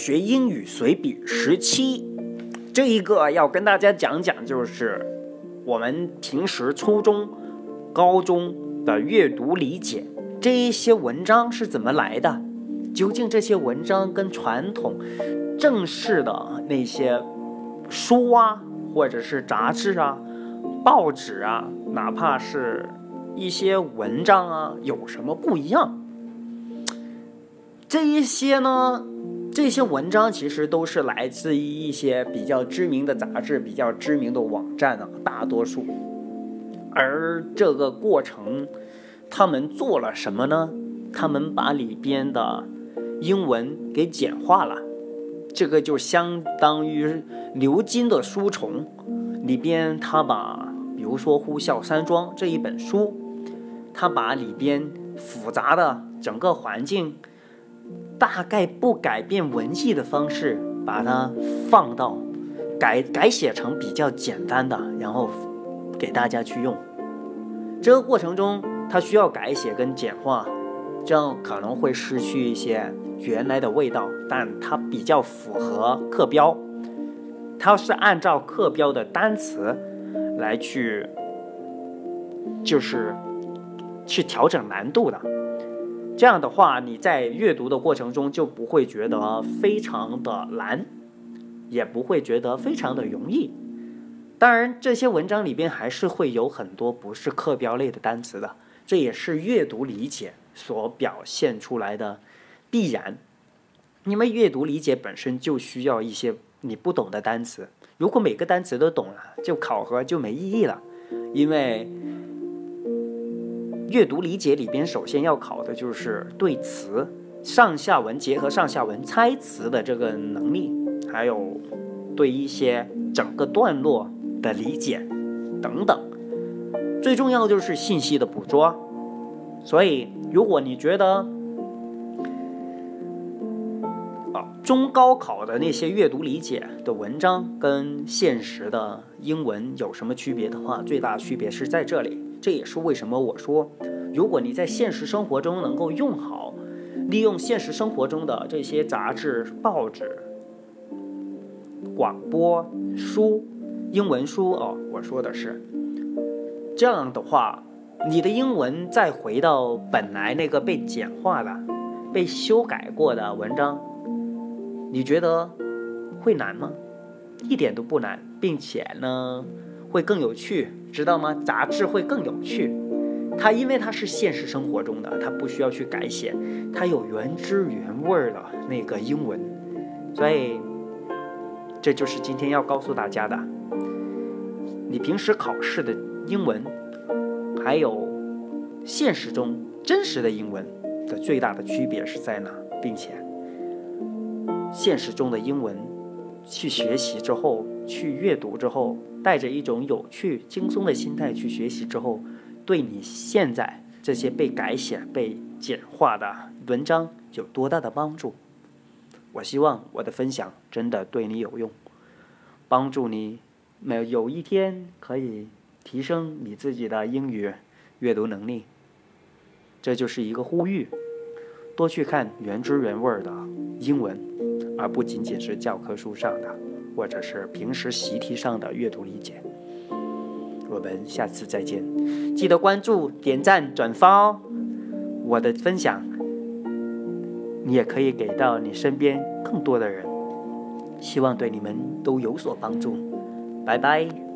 学英语随笔十七，这一个要跟大家讲讲，就是我们平时初中、高中的阅读理解，这一些文章是怎么来的？究竟这些文章跟传统正式的那些书啊，或者是杂志啊、报纸啊，哪怕是一些文章啊，有什么不一样？这一些呢，这些文章其实都是来自于一些比较知名的杂志、比较知名的网站啊，大多数。而这个过程，他们做了什么呢？他们把里边的英文给简化了，这个就相当于牛津的书虫里边，他把比如说《呼啸山庄》这一本书，他把里边复杂的整个环境。大概不改变文艺的方式，把它放到改改写成比较简单的，然后给大家去用。这个过程中，它需要改写跟简化，这样可能会失去一些原来的味道，但它比较符合课标。它是按照课标的单词来去，就是去调整难度的。这样的话，你在阅读的过程中就不会觉得非常的难，也不会觉得非常的容易。当然，这些文章里边还是会有很多不是课标类的单词的，这也是阅读理解所表现出来的必然。因为阅读理解本身就需要一些你不懂的单词，如果每个单词都懂了，就考核就没意义了，因为。阅读理解里边，首先要考的就是对词上下文结合上下文猜词的这个能力，还有对一些整个段落的理解等等。最重要的就是信息的捕捉。所以，如果你觉得啊，中高考的那些阅读理解的文章跟现实的英文有什么区别的话，最大区别是在这里。这也是为什么我说，如果你在现实生活中能够用好，利用现实生活中的这些杂志、报纸、广播、书、英文书哦，我说的是这样的话，你的英文再回到本来那个被简化的、被修改过的文章，你觉得会难吗？一点都不难，并且呢，会更有趣。知道吗？杂志会更有趣，它因为它是现实生活中的，它不需要去改写，它有原汁原味的那个英文，所以这就是今天要告诉大家的。你平时考试的英文，还有现实中真实的英文的最大的区别是在哪？并且现实中的英文去学习之后，去阅读之后。带着一种有趣、轻松的心态去学习之后，对你现在这些被改写、被简化的文章有多大的帮助？我希望我的分享真的对你有用，帮助你没有一天可以提升你自己的英语阅读能力。这就是一个呼吁：多去看原汁原味的英文，而不仅仅是教科书上的。或者是平时习题上的阅读理解，我们下次再见，记得关注、点赞、转发哦！我的分享，你也可以给到你身边更多的人，希望对你们都有所帮助。拜拜。